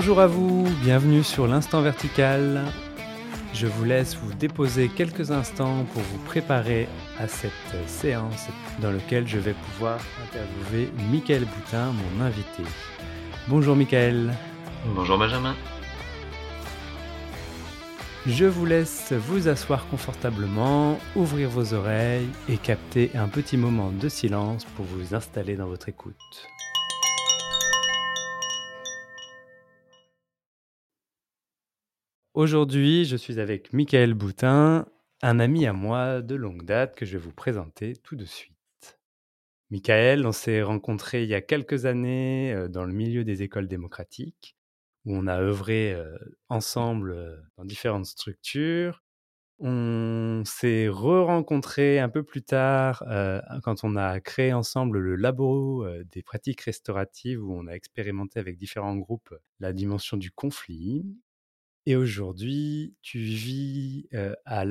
Bonjour à vous, bienvenue sur l'instant vertical. Je vous laisse vous déposer quelques instants pour vous préparer à cette séance dans laquelle je vais pouvoir interviewer Michael Boutin, mon invité. Bonjour Michael. Bonjour Benjamin. Je vous laisse vous asseoir confortablement, ouvrir vos oreilles et capter un petit moment de silence pour vous installer dans votre écoute. Aujourd'hui, je suis avec Michael Boutin, un ami à moi de longue date que je vais vous présenter tout de suite. Michael, on s'est rencontrés il y a quelques années euh, dans le milieu des écoles démocratiques, où on a œuvré euh, ensemble euh, dans différentes structures. On s'est re-rencontrés un peu plus tard quand on a créé ensemble le labo des pratiques restauratives où on a expérimenté avec différents groupes la dimension du conflit. Et aujourd'hui, tu vis à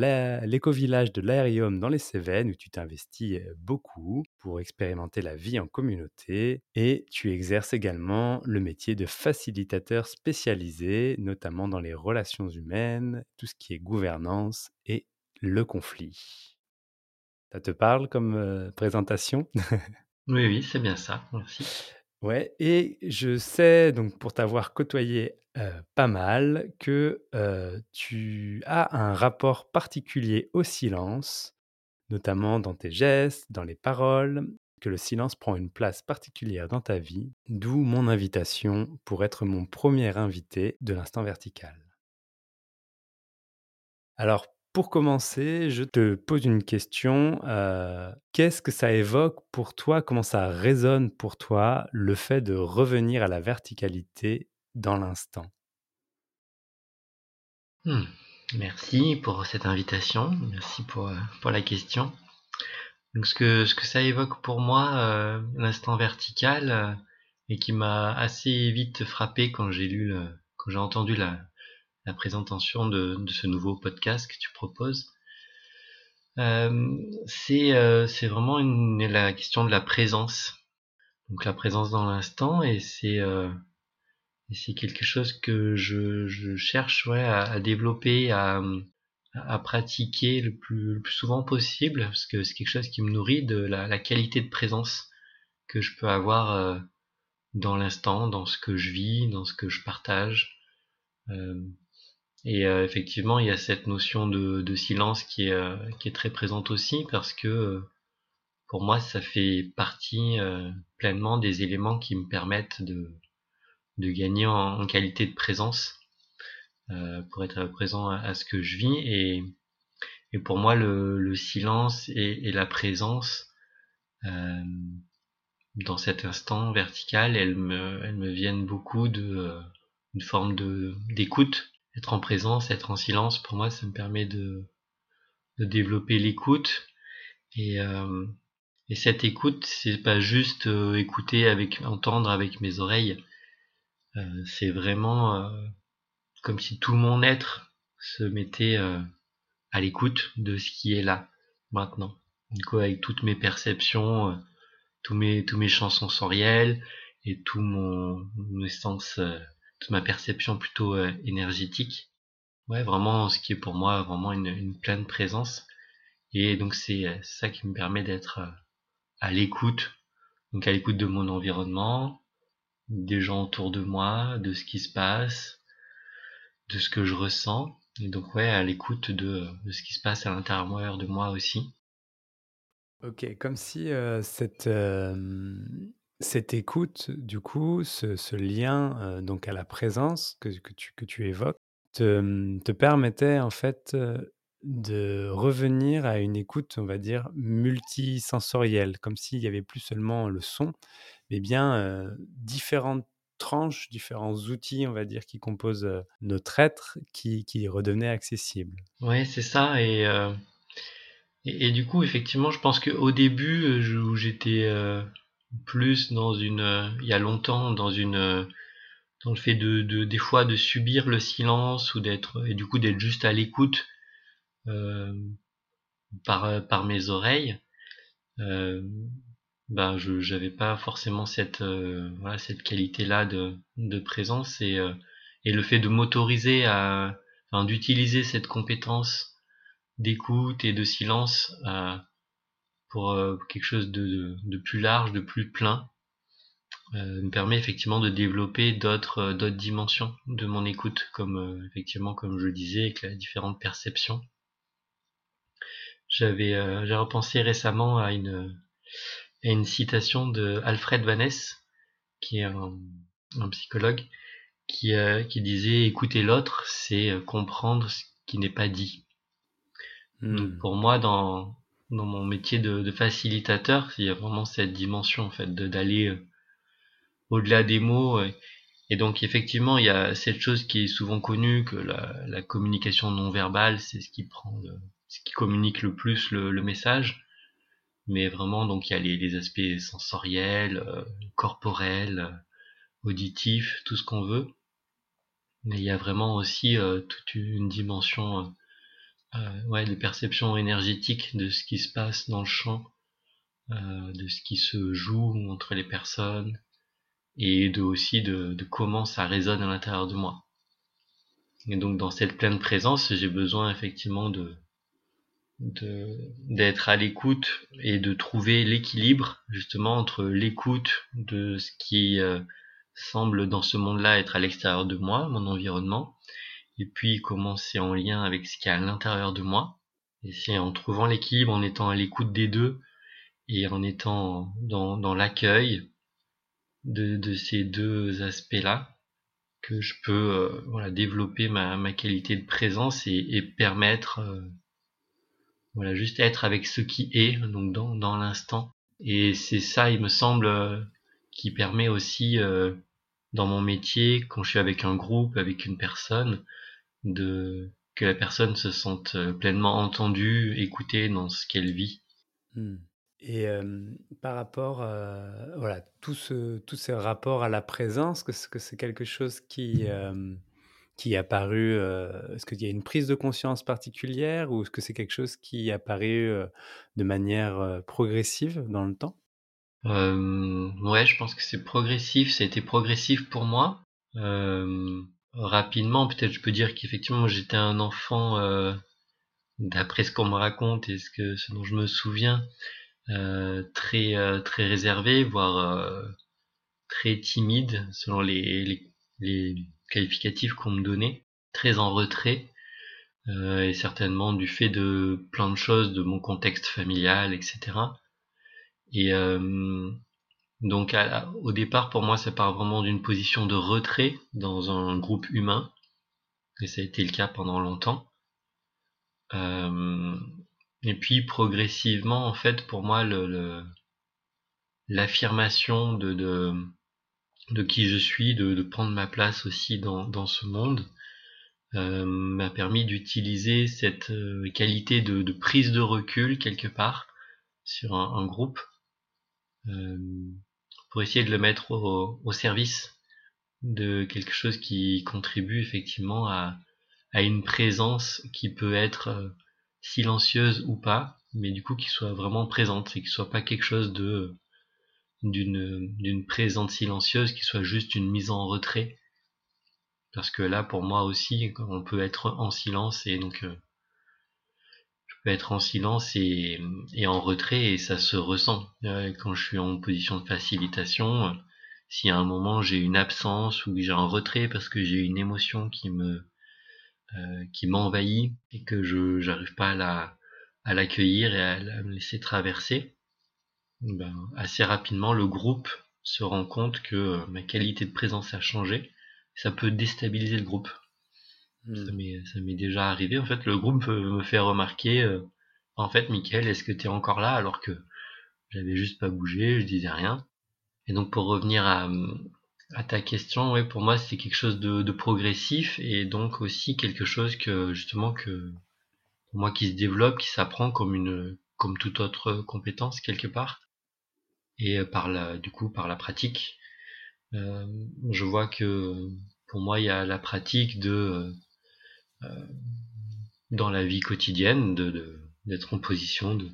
l'éco-village de l'Aérium dans les Cévennes où tu t'investis beaucoup pour expérimenter la vie en communauté et tu exerces également le métier de facilitateur spécialisé, notamment dans les relations humaines, tout ce qui est gouvernance et le conflit. Ça te parle comme présentation? Oui, oui, c'est bien ça. Merci. Ouais, et je sais, donc pour t'avoir côtoyé pas mal, que tu as un rapport particulier au silence, notamment dans tes gestes, dans les paroles, que le silence prend une place particulière dans ta vie, d'où mon invitation pour être mon premier invité de l'instant vertical. Alors, pour commencer, je te pose une question. Qu'est-ce que ça évoque pour toi? Comment ça résonne pour toi le fait de revenir à la verticalité dans l'instant? Hmm. Merci pour cette invitation. Merci pour, pour la question. Donc ce que, ce que ça évoque pour moi, l'instant vertical, et qui m'a assez vite frappé quand j'ai lu, le, quand j'ai entendu la, la présentation de, ce nouveau podcast que tu proposes. Euh, euh, c'est vraiment une, la question de la présence. Donc la présence dans l'instant et c'est euh, quelque chose que je, je cherche ouais, à, développer, à, à pratiquer le plus, le plus, souvent possible parce que c'est quelque chose qui me nourrit de la, la qualité de présence que je peux avoir euh, dans l'instant, dans ce que je vis, dans ce que je partage. Euh, et euh, effectivement, il y a cette notion de, de silence qui est, euh, qui est très présente aussi parce que euh, pour moi, ça fait partie pleinement des éléments qui me permettent de, de gagner en, qualité de présence pour être présent à, ce que je vis. Et, et pour moi, le, le silence et, et, la présence dans cet instant vertical, elles me, elles me viennent beaucoup de une forme de d'écoute être en présence, être en silence, pour moi, ça me permet de, développer l'écoute. Et, euh, et cette écoute, c'est pas juste euh, écouter avec, entendre avec mes oreilles. Euh, c'est vraiment comme si tout mon être se mettait à l'écoute de ce qui est là, maintenant. Avec toutes mes perceptions, tous mes, tous mes champs sensoriels et tout mon, sens toute ma perception plutôt euh, énergétique. Ouais, vraiment ce qui est pour moi vraiment une, une pleine présence. Et donc c'est euh, ça qui me permet d'être euh, à l'écoute, donc à l'écoute de mon environnement, des gens autour de moi, de ce qui se passe, de ce que je ressens. Et donc ouais, à l'écoute de, de ce qui se passe à l'intérieur de moi aussi. Ok, comme si cette, cette écoute, du coup, ce, lien donc à la présence que, tu, que tu évoques, te, mmh, te, permettait en fait de revenir à une écoute, on va dire, multisensorielle, comme s'il n'y avait plus seulement le son, mais bien différentes tranches, différents outils, on va dire, qui composent notre être, qui, qui redevenaient accessibles. Oui, c'est ça. Et, et, du coup, effectivement, je pense qu'au début, j'étais plus dans une euh, il y a longtemps dans une euh, dans le fait de, de des fois de subir le silence ou d'être et du coup d'être juste à l'écoute euh, par par mes oreilles euh, ben je j'avais pas forcément cette voilà cette qualité là de de présence et et le fait de m'autoriser à enfin d'utiliser cette compétence d'écoute et de silence pour quelque chose de, de, plus large, de plus plein, euh, me permet effectivement de développer d'autres d'autres dimensions de mon écoute, comme effectivement comme je disais, avec les différentes perceptions. J'avais j'ai repensé récemment à une à une citation de Alfred Vaness, qui est un, un psychologue, qui, qui disait écouter l'autre, c'est comprendre ce qui n'est pas dit. Donc hmm. pour moi, dans, dans mon métier de, de, facilitateur, il y a vraiment cette dimension en fait d'aller euh, au-delà des mots. Et, donc effectivement, il y a cette chose qui est souvent connue que la, la communication non verbale, c'est ce qui prend, ce qui communique le plus le, le, message. Mais vraiment, donc il y a les, les aspects sensoriels, euh, corporels, euh, auditifs, tout ce qu'on veut. Mais il y a vraiment aussi toute une dimension euh, ouais, de perception énergétique de ce qui se passe dans le champ, euh, de ce qui se joue entre les personnes et de aussi de, comment ça résonne à l'intérieur de moi. Et donc dans cette pleine présence, j'ai besoin effectivement d'être à l'écoute et de trouver l'équilibre justement entre l'écoute de ce qui euh, semble dans ce monde-là être à l'extérieur de moi, mon environnement, et puis comment c'est en lien avec ce qu'il y a à l'intérieur de moi. Et c'est en trouvant l'équilibre, en étant à l'écoute des deux et en étant dans, dans l'accueil de, de, ces deux aspects-là que je peux euh, voilà, développer ma, ma, qualité de présence et, et permettre euh, voilà juste être avec ce qui est donc dans, dans l'instant et c'est ça il me semble euh, qui permet aussi dans mon métier quand je suis avec un groupe avec une personne de que la personne se sente euh, pleinement entendue, écoutée dans ce qu'elle vit. Hmm. Et par rapport à voilà, tout ce, tout ce rapport à la présence, est-ce que c'est quelque chose qui, qui est apparu Est-ce qu'il y a une prise de conscience particulière ou est-ce que c'est quelque chose qui est apparu de manière progressive dans le temps? Euh, Ouais, je pense que c'est progressif. Ça a été progressif pour moi. Euh, rapidement, peut-être je peux dire qu'effectivement j'étais un enfant, euh, d'après ce qu'on me raconte et ce que ce dont je me souviens, euh, très euh, très réservé, voire très timide selon les, les, les qualificatifs qu'on me donnait, très en retrait, et certainement du fait de plein de choses, de mon contexte familial, etc. Et donc au départ, pour moi, ça part vraiment d'une position de retrait dans un groupe humain, et ça a été le cas pendant longtemps. Euh, et puis progressivement, en fait, pour moi, l'affirmation de, de, qui je suis, de, prendre ma place aussi dans, dans ce monde, euh, m'a permis d'utiliser cette euh, qualité de, prise de recul quelque part sur un, groupe. Essayer de le mettre au, service de quelque chose qui contribue effectivement à, à une présence qui peut être euh, silencieuse ou pas, mais du coup qui soit vraiment présente et qui soit pas quelque chose de d'une d'une présence silencieuse qui soit juste une mise en retrait. Parce que là pour moi aussi on peut être en silence et donc euh, être en silence et, en retrait et ça se ressent. Euh, quand je suis en position de facilitation, euh, si à un moment j'ai une absence ou j'ai un retrait parce que j'ai une émotion qui me euh, qui m'envahit et que je j'arrive pas à la à l'accueillir et à, me laisser traverser, ben, assez rapidement le groupe se rend compte que ma qualité de présence a changé. Ça peut déstabiliser le groupe. Ça m'est, ça m'est déjà arrivé. En fait, le groupe me fait remarquer, euh, en fait, Michael, est-ce que tu es encore là? Alors que j'avais juste pas bougé, je disais rien. Et donc, pour revenir à, à ta question, ouais, pour moi, c'est quelque chose de, de, progressif et donc aussi quelque chose que, justement, que, pour moi, qui se développe, qui s'apprend comme une, comme toute autre compétence quelque part. Et euh, par la, du coup, par la pratique, euh, je vois que pour moi, il y a la pratique de euh, dans la vie quotidienne, de d'être en position de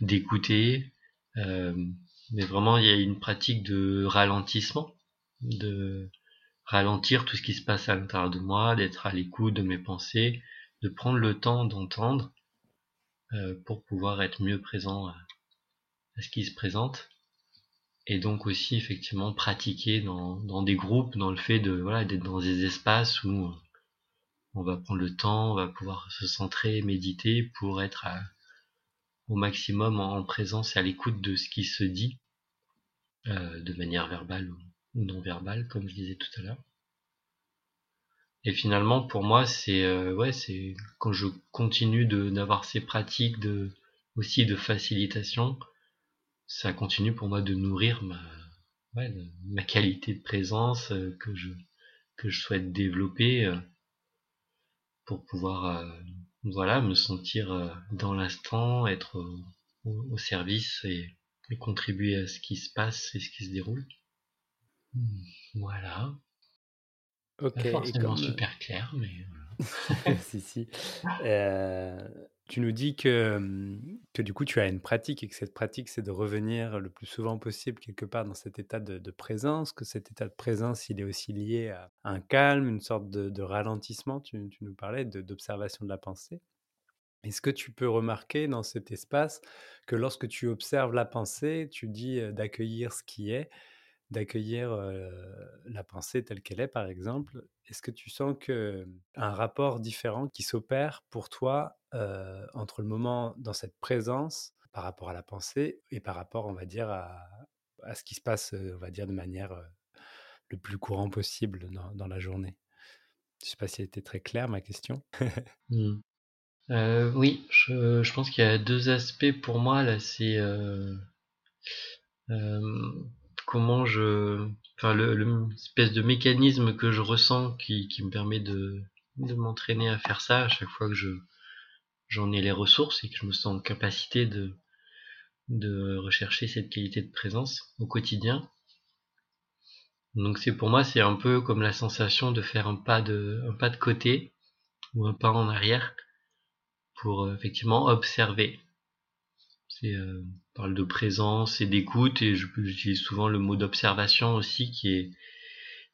d'écouter, euh, mais vraiment, il y a une pratique de ralentissement, de ralentir tout ce qui se passe à l'intérieur de moi, d'être à l'écoute de mes pensées, de prendre le temps d'entendre euh, pour pouvoir être mieux présent à, ce qui se présente. Et donc aussi effectivement pratiquer dans, dans des groupes, dans le fait de voilà d'être dans des espaces où on va prendre le temps, on va pouvoir se centrer, méditer pour être au maximum en, présence et à l'écoute de ce qui se dit euh, de manière verbale ou, non verbale, comme je disais tout à l'heure. Et finalement, pour moi, c'est euh, quand je continue d'avoir ces pratiques aussi de facilitation, ça continue pour moi de nourrir ma qualité de présence euh, que je souhaite développer pour pouvoir euh, voilà me sentir euh, dans l'instant, être au, service et, contribuer à ce qui se passe et ce qui se déroule. Hmm, voilà. Ok. Pas forcément super clair, mais si si. Euh, tu nous dis que, que du coup, tu as une pratique et que cette pratique, c'est de revenir le plus souvent possible quelque part dans cet état de, présence, que cet état de présence, il est aussi lié à un calme, une sorte de, ralentissement, tu, nous parlais, d'observation de, la pensée. Est-ce que tu peux remarquer dans cet espace que lorsque tu observes la pensée, tu dis d'accueillir ce qui est, d'accueillir la pensée telle qu'elle est, par exemple, est-ce que tu sens que un rapport différent qui s'opère pour toi entre le moment dans cette présence par rapport à la pensée et par rapport, on va dire, à, ce qui se passe, on va dire, de manière le plus courant possible dans, la journée Je ne sais pas si était très claire ma question. Mmh. oui, je, pense qu'il y a deux aspects pour moi là. C'est comment je, enfin le, espèce de mécanisme que je ressens qui, me permet de m'entraîner à faire ça à chaque fois que je j'en ai les ressources et que je me sens en capacité de rechercher cette qualité de présence au quotidien. Donc c'est pour moi c'est un peu comme la sensation de faire un pas de côté ou un pas en arrière pour euh, effectivement observer euh, parle de présence et d'écoute et j'utilise souvent le mot d'observation aussi qui est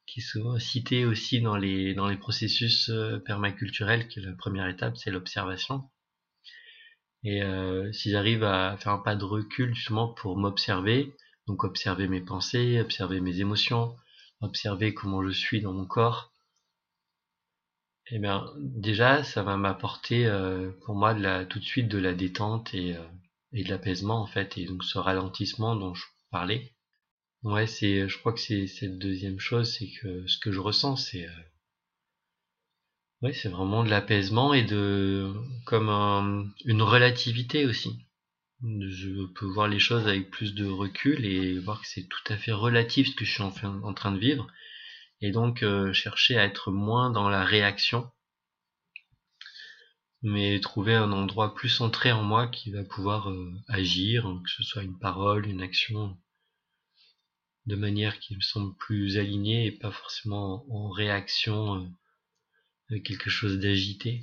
qui est souvent cité aussi dans les dans les processus euh, permaculturels qui est la première étape c'est l'observation et euh, si j'arrive à faire un pas de recul justement pour m'observer donc observer mes pensées observer mes émotions observer comment je suis dans mon corps eh bien déjà ça va m'apporter euh, pour moi tout de suite de la détente et et de l'apaisement en fait et donc ce ralentissement dont je parlais. Ouais c'est je crois que c'est cette deuxième chose c'est que ce que je ressens c'est ouais c'est vraiment de l'apaisement et de comme une relativité aussi. Je peux voir les choses avec plus de recul et voir que c'est tout à fait relatif ce que je suis en, train de vivre. Et donc euh, chercher à être moins dans la réaction mais trouver un endroit plus centré en moi qui va pouvoir euh, agir, que ce soit une parole, une action, de manière qui me semble plus alignée et pas forcément en réaction euh, avec quelque chose d'agité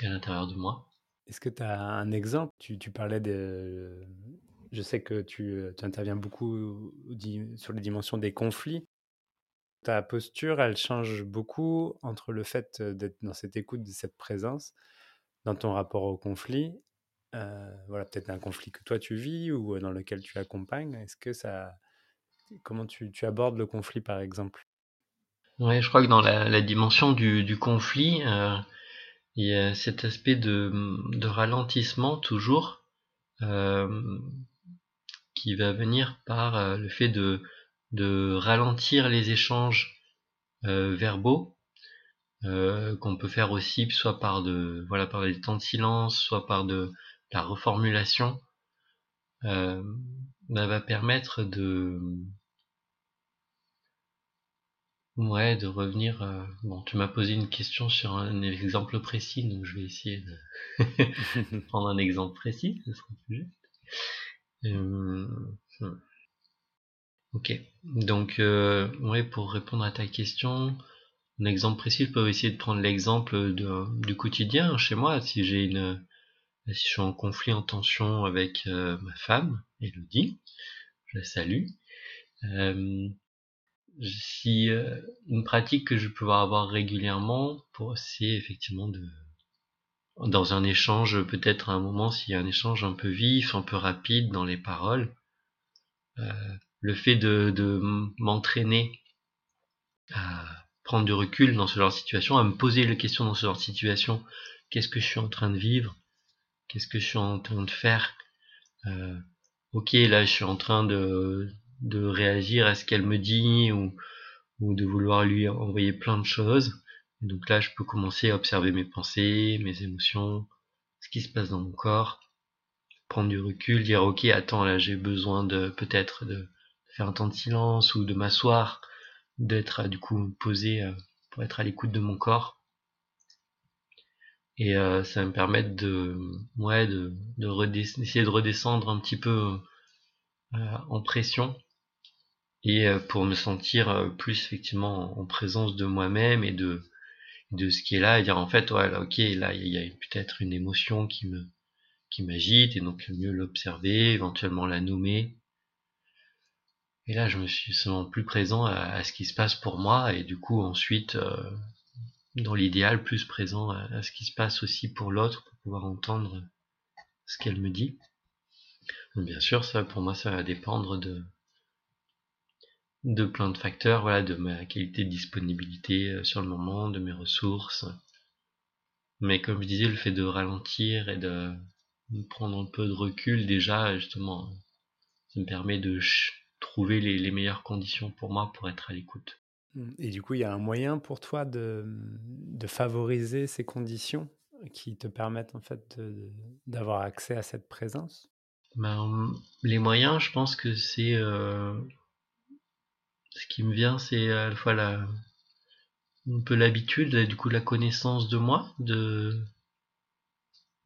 à l'intérieur de moi. Est-ce que tu as un exemple? Tu, parlais de... Je sais que tu, tu interviens beaucoup sur les dimensions des conflits. Ta posture, elle change beaucoup entre le fait d'être dans cette écoute, de cette présence, dans ton rapport au conflit. voilà, peut-être un conflit que toi tu vis ou dans lequel tu accompagnes. Est-ce que ça, comment tu, abordes le conflit par exemple? Ouais, je crois que dans la, dimension du, conflit, il y a cet aspect de, de ralentissement toujours qui va venir par le fait de de ralentir les échanges euh, verbaux euh, qu'on peut faire aussi soit par de voilà par des temps de silence soit par de la reformulation euh, ça va permettre de ouais de revenir bon tu m'as posé une question sur un exemple précis donc je vais essayer de prendre un exemple précis ce sera plus juste hmm. Ok, donc euh, ouais, pour répondre à ta question, un exemple précis, je peux essayer de prendre l'exemple du quotidien chez moi. Si j'ai une si je suis en conflit, en tension avec ma femme, Elodie, je la salue. Si une pratique que je peux avoir régulièrement, c'est effectivement de dans un échange, peut-être à un moment, s'il y a un échange un peu vif, un peu rapide dans les paroles, euh, le fait de, de m'entraîner à prendre du recul dans ce genre de situation, à me poser les questions dans ce genre de situation, qu'est-ce que je suis en train de vivre, qu'est-ce que je suis en train de faire, euh, ok là je suis en train de, de réagir à ce qu'elle me dit ou, de vouloir lui envoyer plein de choses, donc là, je peux commencer à observer mes pensées, mes émotions, ce qui se passe dans mon corps, prendre du recul, dire ok, attends, là j'ai besoin de peut-être de faire un temps de silence ou de m'asseoir, d'être du coup posé euh, pour être à l'écoute de mon corps. Et euh, ça va me permettre de, ouais, de, de d'essayer de redescendre un petit peu euh, en pression et pour me sentir plus effectivement en présence de moi-même et de de ce qui est là et dire en fait ouais là, ok là il y a peut-être une émotion qui me qui m'agite et donc mieux l'observer éventuellement la nommer. Et là je me suis seulement plus présent à, ce qui se passe pour moi et du coup ensuite euh, dans l'idéal plus présent à, ce qui se passe aussi pour l'autre pour pouvoir entendre ce qu'elle me dit. Bien sûr ça pour moi ça va dépendre de de plein de facteurs, voilà, de ma qualité de disponibilité euh, sur le moment, de mes ressources. Mais comme je disais, le fait de ralentir et de, prendre un peu de recul, déjà, justement, ça me permet de trouver les, meilleures conditions pour moi pour être à l'écoute. Mmh. Et du coup, il y a un moyen pour toi de, de favoriser ces conditions qui te permettent en fait d'avoir accès à cette présence? Ben, Les moyens, je pense que c'est euh, ce qui me vient, c'est à la fois la, un peu l'habitude, du coup la connaissance de moi, de,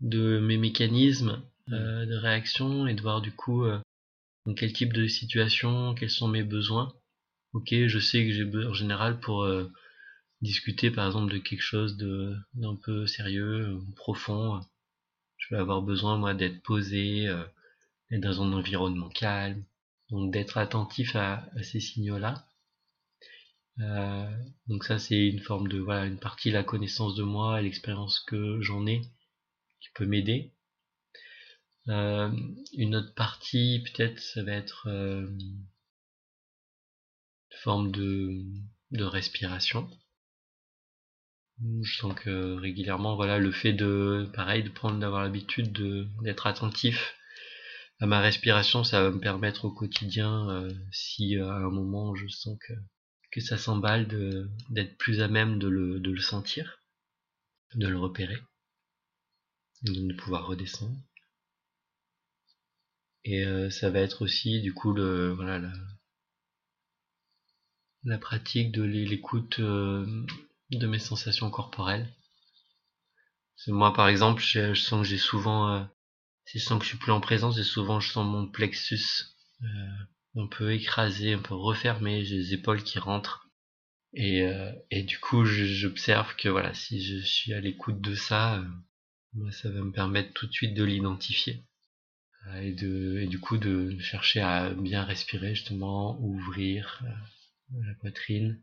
de mes mécanismes mmh. euh, de réaction et de voir du coup euh, dans quel type de situation, quels sont mes besoins. Ok, je sais que j'ai besoin en général pour euh, discuter par exemple de quelque chose de d'un peu sérieux, profond. Je vais avoir besoin moi d'être posé, d'être dans un environnement calme, donc d'être attentif à, ces signaux-là. Euh, donc ça c'est une forme de voilà une partie la connaissance de moi, l'expérience que j'en ai qui peut m'aider. Euh, une autre partie peut-être ça va être euh, une forme de, de respiration. Je sens que régulièrement voilà le fait de pareil de prendre d'avoir l'habitude d'être attentif à ma respiration, ça va me permettre au quotidien, euh, si euh, à un moment je sens que, ça s'emballe, d'être plus à même de le, sentir, de le repérer, de pouvoir redescendre. Et euh, ça va être aussi du coup la pratique de l'écoute de mes sensations corporelles. Moi par exemple, je, sens que j'ai souvent si je sens que je suis plus en présence, et souvent je sens mon plexus euh, un peu écrasé, un peu refermé, j'ai les épaules qui rentrent. Et, euh, du coup, j'observe que voilà, si je suis à l'écoute de ça, euh, ça va me permettre tout de suite de l'identifier. Et, de, et du coup, de chercher à bien respirer, justement, ouvrir la poitrine,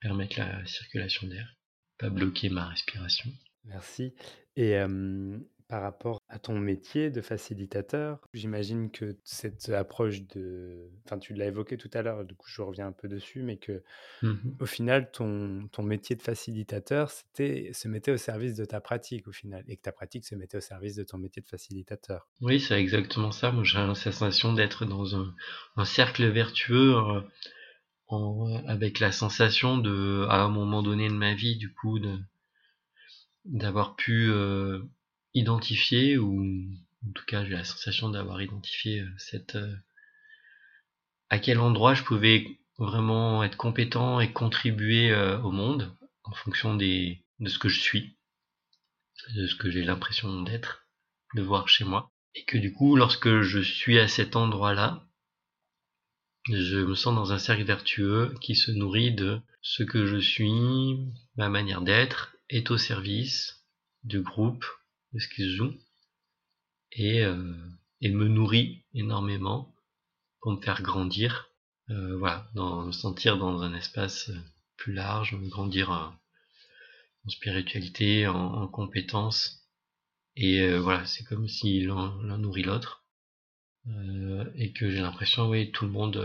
permettre la circulation d'air, pas bloquer ma respiration. Merci. Et par rapport à ton métier de facilitateur, j'imagine que cette approche de... Enfin, tu l'as évoqué tout à l'heure, du coup je reviens un peu dessus, mais que mmh au final, ton, ton métier de facilitateur, c'était se mettait au service de ta pratique au final, et que ta pratique se mettait au service de ton métier de facilitateur. Oui, c'est exactement ça. Moi, j'ai la sensation d'être dans un, un, cercle vertueux euh, en, avec la sensation de, à un moment donné de ma vie, du coup, de d'avoir pu euh, identifié ou en tout cas j'ai la sensation d'avoir identifié euh, cette euh, à quel endroit je pouvais vraiment être compétent et contribuer euh, au monde en fonction des de ce que je suis de ce que j'ai l'impression d'être de voir chez moi. Et que du coup lorsque je suis à cet endroit là je me sens dans un cercle vertueux qui se nourrit de ce que je suis ma manière d'être est au service du groupe de ce qui se joue et, et me nourrit énormément pour me faire grandir, voilà, dans, me sentir dans un espace plus large, me grandir en, spiritualité, en, en compétences. Et voilà, c'est comme si l'un nourrit l'autre. et que j'ai l'impression, oui, tout le monde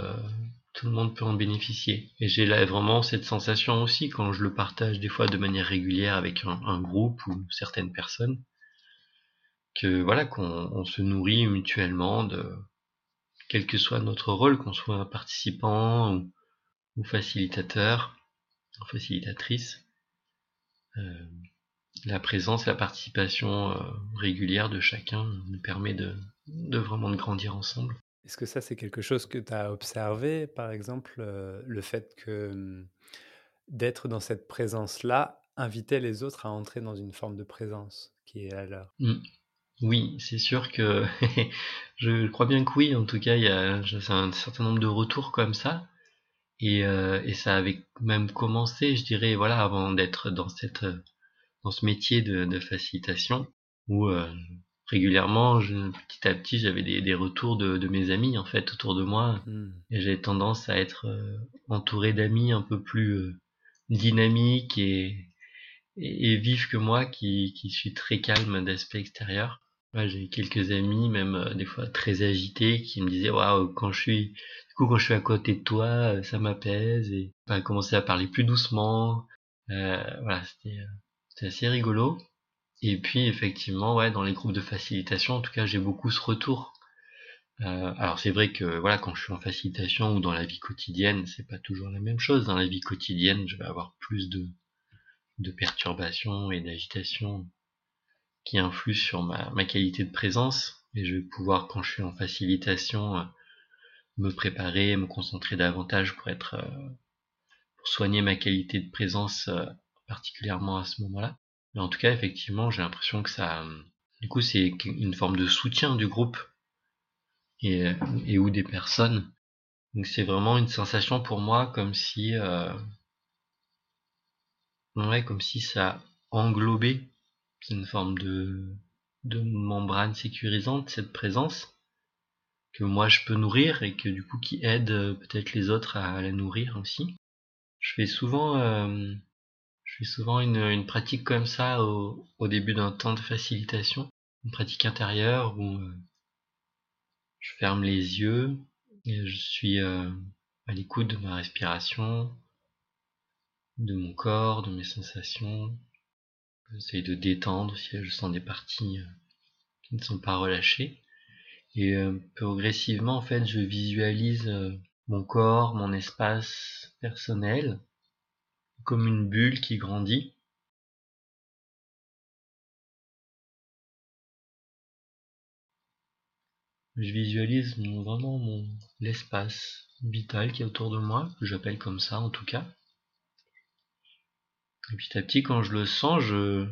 tout le monde peut en bénéficier. Et j'ai là vraiment cette sensation aussi quand je le partage des fois de manière régulière avec un, groupe ou certaines personnes, que voilà qu'on se nourrit mutuellement de quel que soit notre rôle, qu'on soit participant ou, facilitateur, ou facilitatrice. Euh, la présence, la participation euh, régulière de chacun nous permet de, de vraiment de grandir ensemble. Est-ce que ça, c'est quelque chose que tu as observé, par exemple, euh, le fait que mmh, d'être dans cette présence-là invitait les autres à entrer dans une forme de présence qui est à l'heure mmh. Oui, c'est sûr que je crois bien que oui. En tout cas, il y a un certain nombre de retours comme ça. Et, euh, et ça avait même commencé, je dirais, voilà, avant d'être dans cette dans ce métier de, de facilitation, où euh, régulièrement, petit à petit, j'avais des, retours de, mes amis en fait autour de moi, hmm. et j'avais tendance à être euh, entouré d'amis un peu plus dynamiques et, et, vifs que moi, qui, qui suis très calme d'aspect extérieur. J'ai quelques amis, même euh, des fois très agités, qui me disaient waouh quand je suis du coup quand je suis à côté de toi, ça m'apaise et bah, commencer à parler plus doucement. voilà, c'était assez rigolo. Et puis effectivement, ouais, dans les groupes de facilitation, en tout cas, j'ai beaucoup ce retour. Euh, alors c'est vrai que voilà, quand je suis en facilitation ou dans la vie quotidienne, c'est pas toujours la même chose. Dans la vie quotidienne, je vais avoir plus de, de perturbations et d'agitation qui influent sur ma, ma, qualité de présence. Et je vais pouvoir, quand je suis en facilitation, euh, me préparer, me concentrer davantage pour être, euh, pour soigner ma qualité de présence particulièrement à ce moment-là. Mais en tout cas, effectivement, j'ai l'impression que ça, du coup, c'est une forme de soutien du groupe et, et ou des personnes. Donc c'est vraiment une sensation pour moi comme si, euh, ouais, comme si ça englobait une forme de, membrane sécurisante cette présence que moi je peux nourrir et que du coup qui aide euh, peut-être les autres à la nourrir aussi. Je fais souvent euh, je fais souvent une, pratique comme ça au, début d'un temps de facilitation, une pratique intérieure où euh, je ferme les yeux et je suis à l'écoute de ma respiration, de mon corps, de mes sensations. J'essaye de détendre si je sens des parties euh, qui ne sont pas relâchées. Et progressivement, en fait, je visualise mon corps, mon espace personnel, comme une bulle qui grandit. Je visualise vraiment mon l'espace vital qui est autour de moi, que j'appelle comme ça en tout cas. Et petit à petit, quand je le sens, je,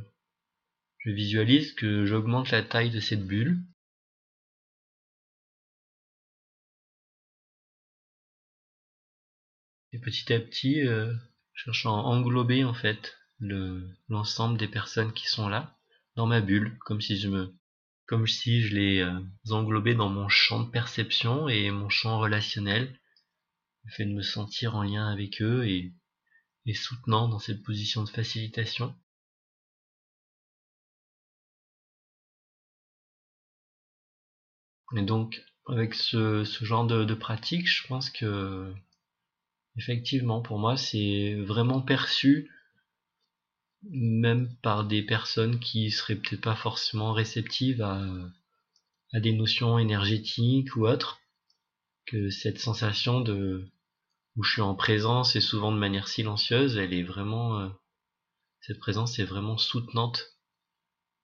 je visualise que j'augmente la taille de cette bulle. Et petit à petit, euh, cherchant à englober en fait le l'ensemble des personnes qui sont là dans ma bulle, comme si je me comme si je les euh, englobais dans mon champ de perception et mon champ relationnel, le fait de me sentir en lien avec eux et, et soutenant dans cette position de facilitation. Et donc, avec ce, genre de, pratique, je pense que Effectivement, pour moi, c'est vraiment perçu, même par des personnes qui seraient peut-être pas forcément réceptives à des notions énergétiques ou autres, que cette sensation de où je suis en présence et souvent de manière silencieuse, elle est vraiment euh, cette présence est vraiment soutenante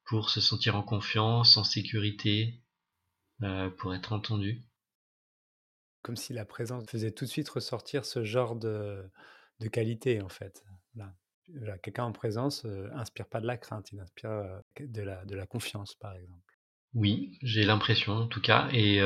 pour se sentir en confiance, en sécurité, euh, pour être entendu comme si la présence faisait tout de suite ressortir ce genre de, de qualité, en fait. Quelqu'un en présence euh, inspire pas de la crainte, il inspire euh, de, la, de la confiance, par exemple. Oui, j'ai l'impression, en tout cas. Et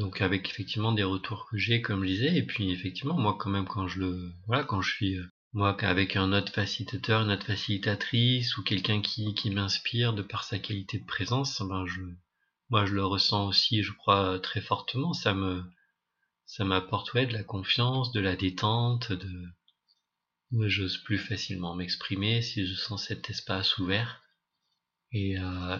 donc, avec effectivement des retours que j'ai, comme je disais, et puis effectivement, moi, quand même, quand je le. Voilà, quand je suis moi avec un autre facilitateur, une autre facilitatrice ou quelqu'un qui, qui m'inspire de par sa qualité de présence, ben je, moi je le ressens aussi, je crois très fortement. Ça me, ça m'apporte ouais de la confiance, de la détente, de, j'ose plus facilement m'exprimer si je sens cet espace ouvert. Et, euh,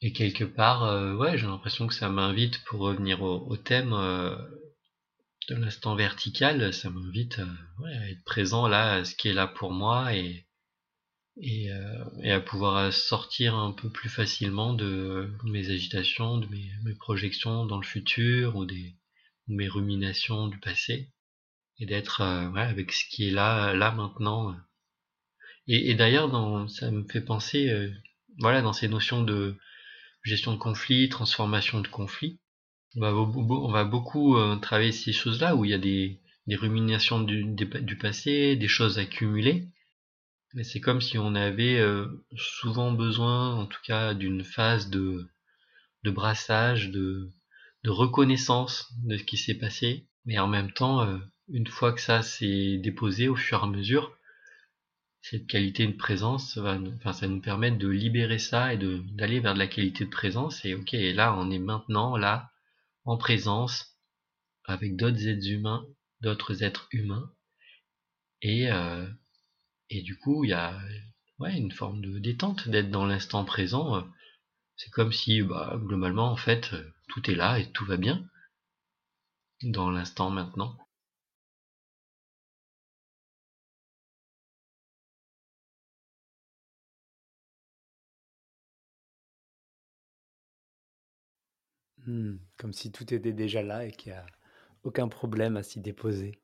et quelque part, euh, ouais, j'ai l'impression que ça m'invite pour revenir au, au thème. Euh, de l'instant vertical, ça m'invite à, être présent là, à ce qui est là pour moi et, et, euh, à pouvoir sortir un peu plus facilement de mes agitations, de mes, projections dans le futur ou des mes ruminations du passé et d'être euh, avec ce qui est là, là maintenant. Et, d'ailleurs, ça me fait penser, euh, voilà, dans ces notions de gestion de conflit, transformation de conflit, on va, beaucoup euh, travailler ces choses-là où il y a des, ruminations du, passé, des choses accumulées. Mais c'est comme si on avait euh, souvent besoin, en tout cas, d'une phase de, brassage, de, reconnaissance de ce qui s'est passé. Mais en même temps, euh, une fois que ça s'est déposé au fur et à mesure, cette qualité de présence va, enfin, ça nous permet de libérer ça et d'aller vers de la qualité de présence. Et ok, là, on est maintenant là, en présence avec d'autres êtres humains, d'autres êtres humains. Et, euh, et du coup, il y a ouais, une forme de détente d'être dans l'instant présent. C'est comme si, bah, globalement, en fait, tout est là et tout va bien dans l'instant maintenant. Hmm, comme si tout était déjà là et qu'il n'y a aucun problème à s'y déposer.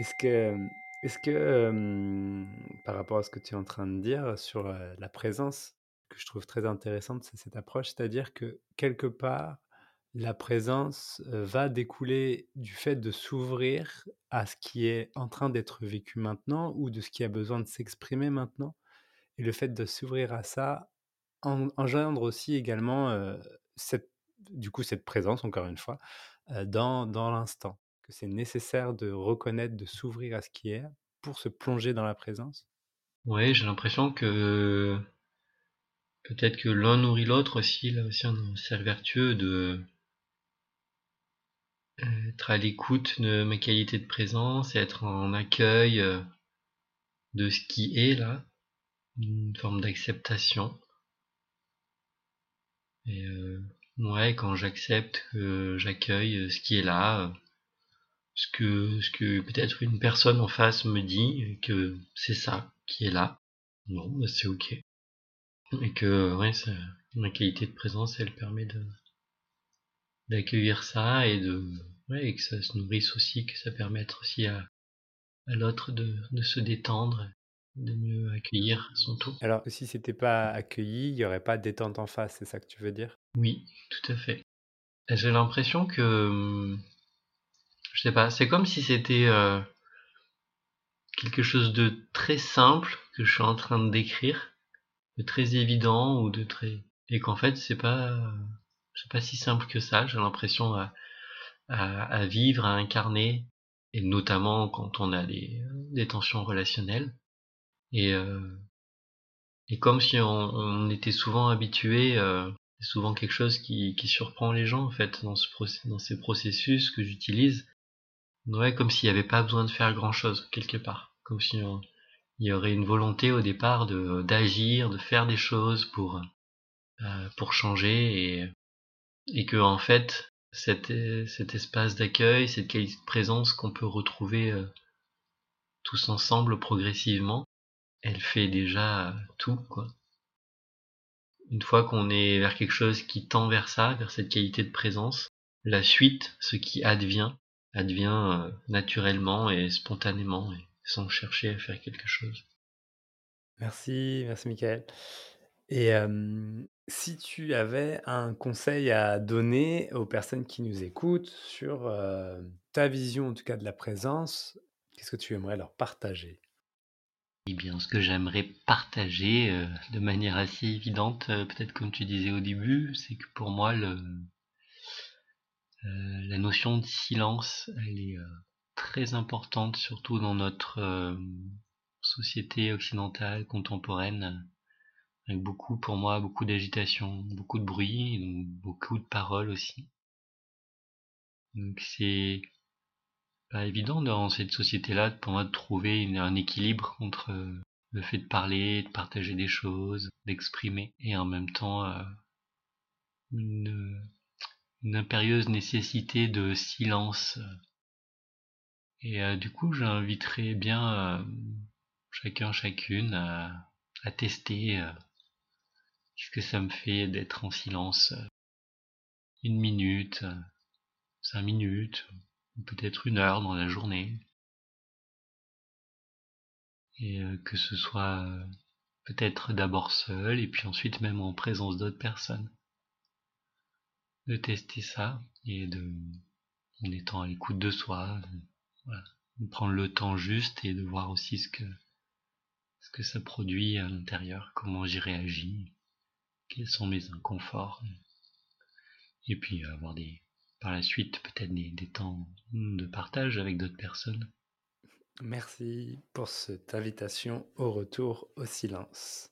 Est-ce que, est-ce que par rapport à ce que tu es en train de dire sur la présence, que je trouve très intéressante, c'est cette approche, c'est-à-dire que quelque part, la présence va découler du fait de s'ouvrir à ce qui est en train d'être vécu maintenant ou de ce qui a besoin de s'exprimer maintenant. Et le fait de s'ouvrir à ça engendre aussi également cette, du coup, cette présence, encore une fois, dans, dans l'instant. Que c'est nécessaire de reconnaître, de s'ouvrir à ce qui est pour se plonger dans la présence? Oui, j'ai l'impression que peut-être que l'un nourrit l'autre aussi, là aussi un cercle vertueux de être à l'écoute de ma qualité de présence être en accueil de ce qui est là, une forme d'acceptation. Et euh, ouais, quand j'accepte, que j'accueille ce qui est là, ce que, ce que peut-être une personne en face me dit, que c'est ça qui est là, bon, bah c'est ok. Et que ouais, ma qualité de présence, elle permet de d'accueillir ça et de ouais, et que ça se nourrisse aussi, que ça permette aussi à, à l'autre de, de se détendre de mieux accueillir son tour. Alors, si c'était pas accueilli, il n'y aurait pas de détente en face, c'est ça que tu veux dire? Oui, tout à fait. J'ai l'impression que, je sais pas, c'est comme si c'était euh, quelque chose de très simple que je suis en train de décrire, de très évident ou de très, et qu'en fait c'est pas, c'est pas si simple que ça. J'ai l'impression à, à, vivre, à incarner, et notamment quand on a des, des tensions relationnelles. Et, euh, et comme si on, on était souvent habitué, euh, c'est souvent quelque chose qui, qui surprend les gens en fait dans, ce dans ces processus que j'utilise. Ouais, comme s'il n'y avait pas besoin de faire grand chose quelque part, comme si il y aurait une volonté au départ de d'agir, de faire des choses pour euh, pour changer et et que en fait cet, cet espace d'accueil, cette qualité de présence qu'on peut retrouver euh, tous ensemble progressivement, elle fait déjà tout, quoi. Une fois qu'on est vers quelque chose qui tend vers ça, vers cette qualité de présence, la suite, ce qui advient, advient euh, naturellement et spontanément, et sans chercher à faire quelque chose. Merci, merci Michael. Et si tu avais un conseil à donner aux personnes qui nous écoutent sur ta vision, en tout cas de la présence, qu'est-ce que tu aimerais leur partager? Eh bien, ce que j'aimerais partager euh, de manière assez évidente, euh, peut-être comme tu disais au début, c'est que pour moi, euh, la notion de silence, elle est très importante, surtout dans notre société occidentale contemporaine, avec beaucoup, pour moi, beaucoup d'agitation, beaucoup de bruit, donc beaucoup de paroles aussi. Donc c'est pas évident dans cette société-là pour moi de trouver un équilibre entre le fait de parler, de partager des choses, d'exprimer, et en même temps euh, une, impérieuse nécessité de silence. Et euh, du coup, j'inviterais bien euh, chacun, chacune à, à tester qu'est-ce que ça me fait d'être en silence une minute, cinq minutes, peut-être une heure dans la journée et euh, que ce soit euh, peut-être d'abord seul et puis ensuite même en présence d'autres personnes. De tester ça et de, en étant à l'écoute de soi, de, prendre le temps juste et de voir aussi ce que, ce que ça produit à l'intérieur, comment j'y réagis, quels sont mes inconforts. Et puis avoir des, par la suite peut-être des, des temps de partage avec d'autres personnes Merci pour cette invitation au retour au silence.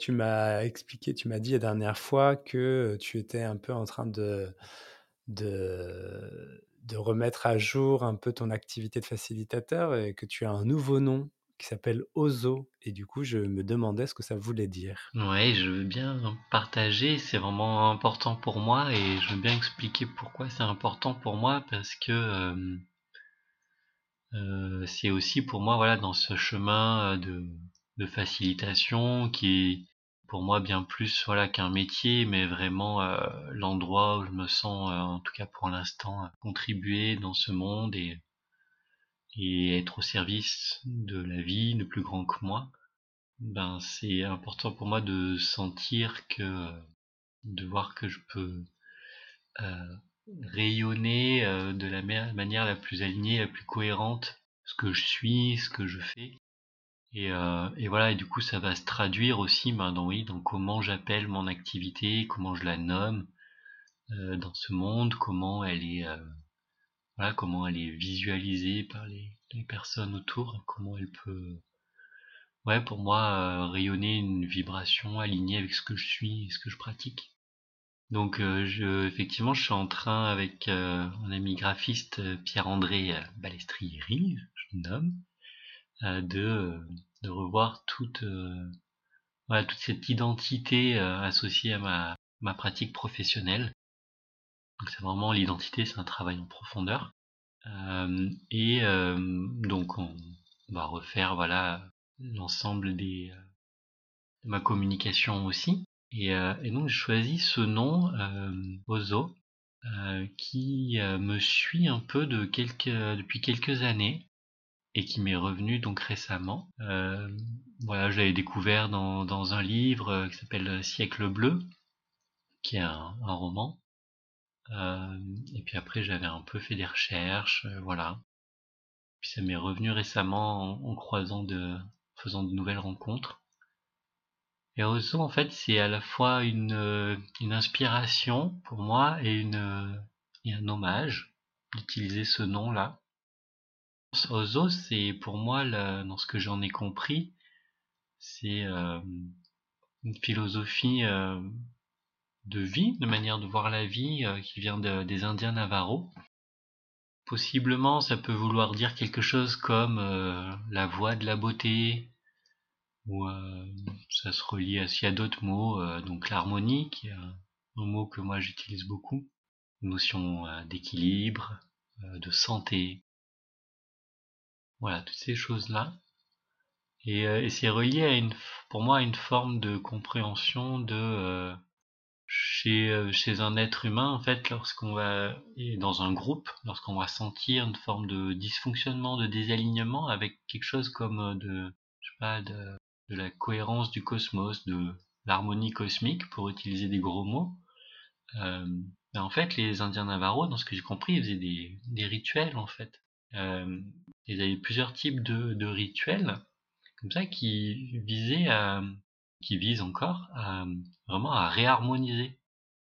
Tu m'as expliqué, tu m'as dit la dernière fois que tu étais un peu en train de, de, de remettre à jour un peu ton activité de facilitateur et que tu as un nouveau nom qui s'appelle Ozo. Et du coup, je me demandais ce que ça voulait dire. Oui, je veux bien partager. C'est vraiment important pour moi et je veux bien expliquer pourquoi c'est important pour moi parce que c'est aussi pour moi voilà dans ce chemin de, de facilitation qui est pour moi bien plus voilà qu'un métier mais vraiment l'endroit où je me sens en tout cas pour l'instant contribuer dans ce monde et et être au service de la vie de plus grand que moi ben c'est important pour moi de sentir que de voir que je peux rayonner euh, de la manière la plus alignée, la plus cohérente, ce que je suis, ce que je fais. Et, euh, et voilà, et du coup, ça va se traduire aussi ben, dans, oui, dans comment j'appelle mon activité, comment je la nomme euh, dans ce monde, comment elle est, comment elle est visualisée par les, personnes autour, comment elle peut, ouais, pour moi, rayonner une vibration alignée avec ce que je suis et ce que je pratique. Donc euh, effectivement, je suis en train avec euh, mon ami graphiste euh, Pierre-André Balestrieri, je le nomme, de, revoir toute, cette identité associée à ma pratique professionnelle. Donc c'est vraiment l'identité, c'est un travail en profondeur. et donc on va refaire voilà l'ensemble des de ma communication aussi. Et, euh, donc j'ai choisi ce nom, euh, Ozo, euh, qui euh, me suit un peu depuis quelques années et qui m'est revenu donc récemment. Euh, voilà, je l'avais découvert dans, un livre qui s'appelle Siècle bleu, qui est un roman. Euh, et puis après, j'avais un peu fait des recherches, voilà. Puis ça m'est revenu récemment en, en croisant de, faisant de nouvelles rencontres. Et Ozo, en fait, c'est à la fois une, euh, une inspiration pour moi et, une, euh, et un hommage d'utiliser ce nom-là. Ozo, c'est pour moi, dans ce que j'en ai compris, c'est euh, une philosophie euh, de vie, de manière de voir la vie euh, qui vient de, des Indiens Navarro. Possiblement, ça peut vouloir dire quelque chose comme euh, la voie de la beauté, ou euh, ça se relie à s'il y a d'autres mots, donc l'harmonie, qui est un, mot que moi j'utilise beaucoup, notion euh, d'équilibre, de santé, voilà, toutes ces choses-là. Et, et c'est relié à une, pour moi à une forme de compréhension de chez, chez un être humain, en fait, lorsqu'on va, dans un groupe, lorsqu'on va sentir une forme de dysfonctionnement, de désalignement avec quelque chose comme de, je sais pas, de, de la cohérence du cosmos, de l'harmonie cosmique, pour utiliser des gros mots. Euh, ben, en fait, les Indiens Navarro, dans ce que j'ai compris, ils faisaient des, des rituels, en fait. Euh, ils avaient plusieurs types de, de, rituels, comme ça, qui visaient à, qui visent encore à, vraiment à réharmoniser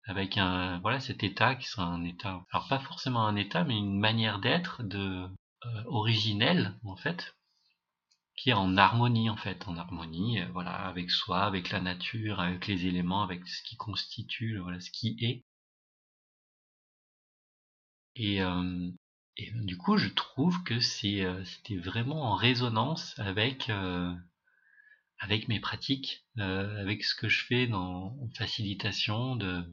avec un voilà cet état qui sera un état alors pas forcément un état mais une manière d'être de euh, originelle en fait qui est en harmonie en fait en harmonie euh, voilà avec soi avec la nature avec les éléments avec ce qui constitue voilà ce qui est. Et, euh, et du coup je trouve que c'est c'était vraiment en résonance avec avec mes pratiques avec ce que je fais dans facilitation de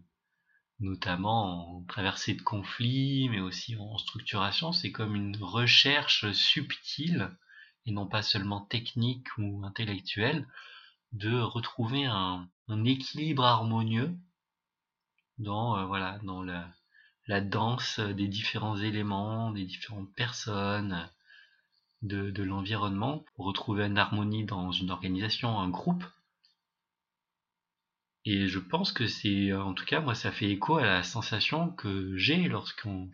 notamment en traversée de conflits, mais aussi en structuration. C'est comme une recherche subtile, et non pas seulement technique ou intellectuelle, de retrouver un, équilibre harmonieux dans, euh, voilà, dans la, la, danse des différents éléments, des différentes personnes, de, l'environnement, retrouver une harmonie dans une organisation, un groupe, et je pense que c'est, euh, en tout cas, moi, ça fait écho à la sensation que j'ai lorsqu'on,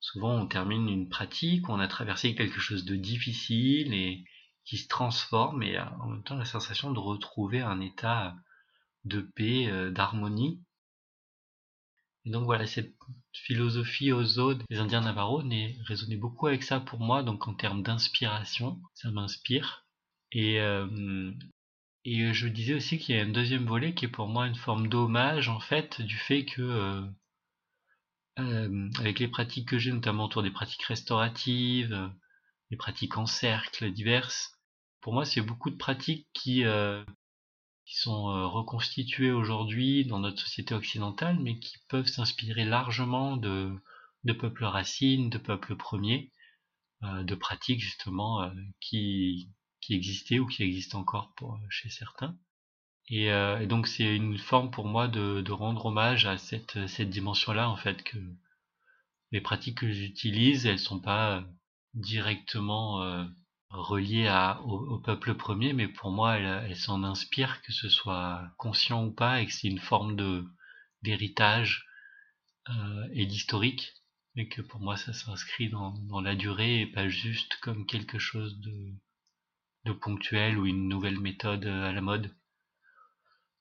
souvent, on termine une pratique, on a traversé quelque chose de difficile et qui se transforme, et euh, en même temps, la sensation de retrouver un état de paix, euh, d'harmonie. Et donc voilà, cette philosophie Ozo des Indiens Navarro résonnait beaucoup avec ça pour moi, donc en termes d'inspiration, ça m'inspire. Et, et euh, je disais aussi qu'il y a un deuxième volet qui est pour moi une forme d'hommage en fait du fait que euh, euh, avec les pratiques que j'ai, notamment autour des pratiques restauratives, les pratiques en cercle diverses, pour moi c'est beaucoup de pratiques qui, qui sont reconstituées aujourd'hui dans notre société occidentale, mais qui peuvent s'inspirer largement de, de peuples racines, de peuples premiers, de pratiques justement qui, qui existait ou qui existe encore pour, euh, chez certains. Euh, et, donc c'est une forme pour moi de, de, rendre hommage à cette, cette dimension-là, en fait, que les pratiques que j'utilise, elles sont pas directement reliées à, au, peuple premier, mais pour moi, elles, elles s'en inspirent, que ce soit conscient ou pas, et que c'est une forme de d'héritage euh, et d'historique, mais que pour moi, ça s'inscrit dans, dans la durée et pas juste comme quelque chose de de ponctuel ou une nouvelle méthode euh, à la mode.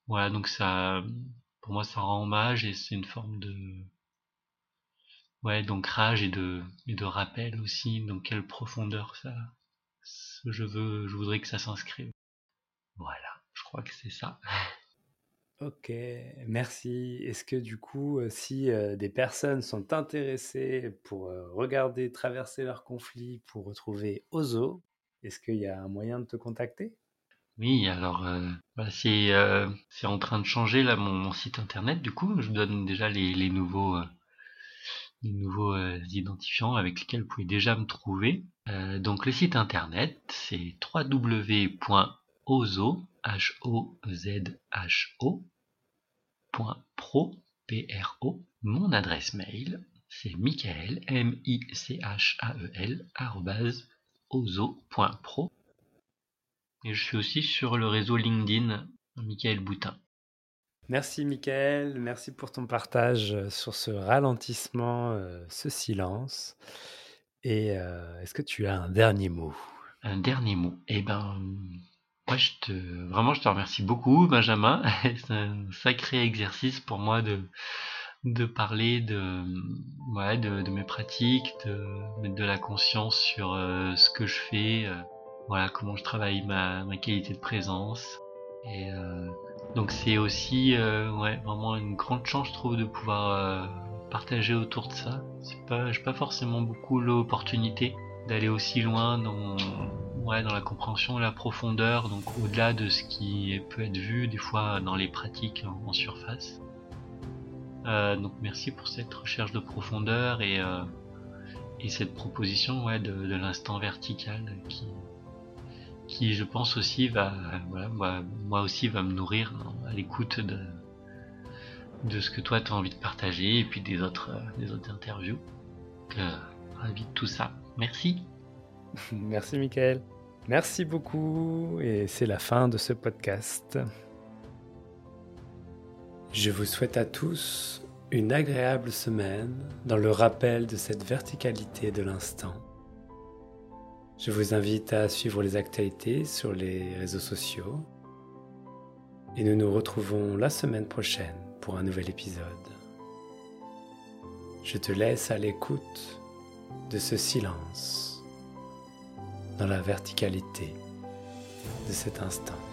Voilà, donc ça, pour moi, ça rend hommage et c'est une forme de, ouais, d'ancrage et de, et de rappel aussi, dans quelle profondeur ça, je veux, je voudrais que ça s'inscrive. Voilà, je crois que c'est ça. Ok, merci. Est-ce que du coup, euh, si euh, des personnes sont intéressées pour regarder traverser leur conflit pour retrouver Ozo, est-ce qu'il y a un moyen de te contacter? Oui, alors euh, bah, euh, c'est en train de changer là mon, site internet. Du coup, je vous donne déjà les, nouveaux euh, les nouveaux identifiants avec lesquels vous pouvez déjà me trouver. Donc le site internet c'est www.ozo Pro, P-R-O. Mon adresse mail, c'est michael, M-I-C-H-A-E-L, ozo.pro. Et je suis aussi sur le réseau LinkedIn, Michael Boutin. Merci Michael, merci pour ton partage euh, sur ce ralentissement, euh, ce silence. Et euh, est-ce que tu as un dernier mot? Un dernier mot Eh ben, moi je te, vraiment je te remercie beaucoup Benjamin. C'est un sacré exercice pour moi de, de parler de, de, mes pratiques, de mettre de la conscience sur euh, ce que je fais, euh, voilà comment je travaille ma, qualité de présence. Et donc c'est aussi ouais, vraiment une grande chance je trouve de pouvoir partager autour de ça. C'est pas, j'ai pas forcément beaucoup l'opportunité d'aller aussi loin dans, ouais, dans la compréhension la profondeur, donc au-delà de ce qui peut être vu des fois dans les pratiques en surface. Euh, donc merci pour cette recherche de profondeur et, euh, et cette proposition ouais, de, de l'instant vertical qui, qui je pense aussi va voilà, moi, moi aussi va me nourrir à l'écoute de, de ce que toi tu as envie de partager et puis des autres, euh, des autres interviews. Ravi de tout ça. Merci. Merci Michael. Merci beaucoup et c'est la fin de ce podcast. Je vous souhaite à tous une agréable semaine dans le rappel de cette verticalité de l'instant. Je vous invite à suivre les actualités sur les réseaux sociaux et nous nous retrouvons la semaine prochaine pour un nouvel épisode. Je te laisse à l'écoute de ce silence dans la verticalité de cet instant.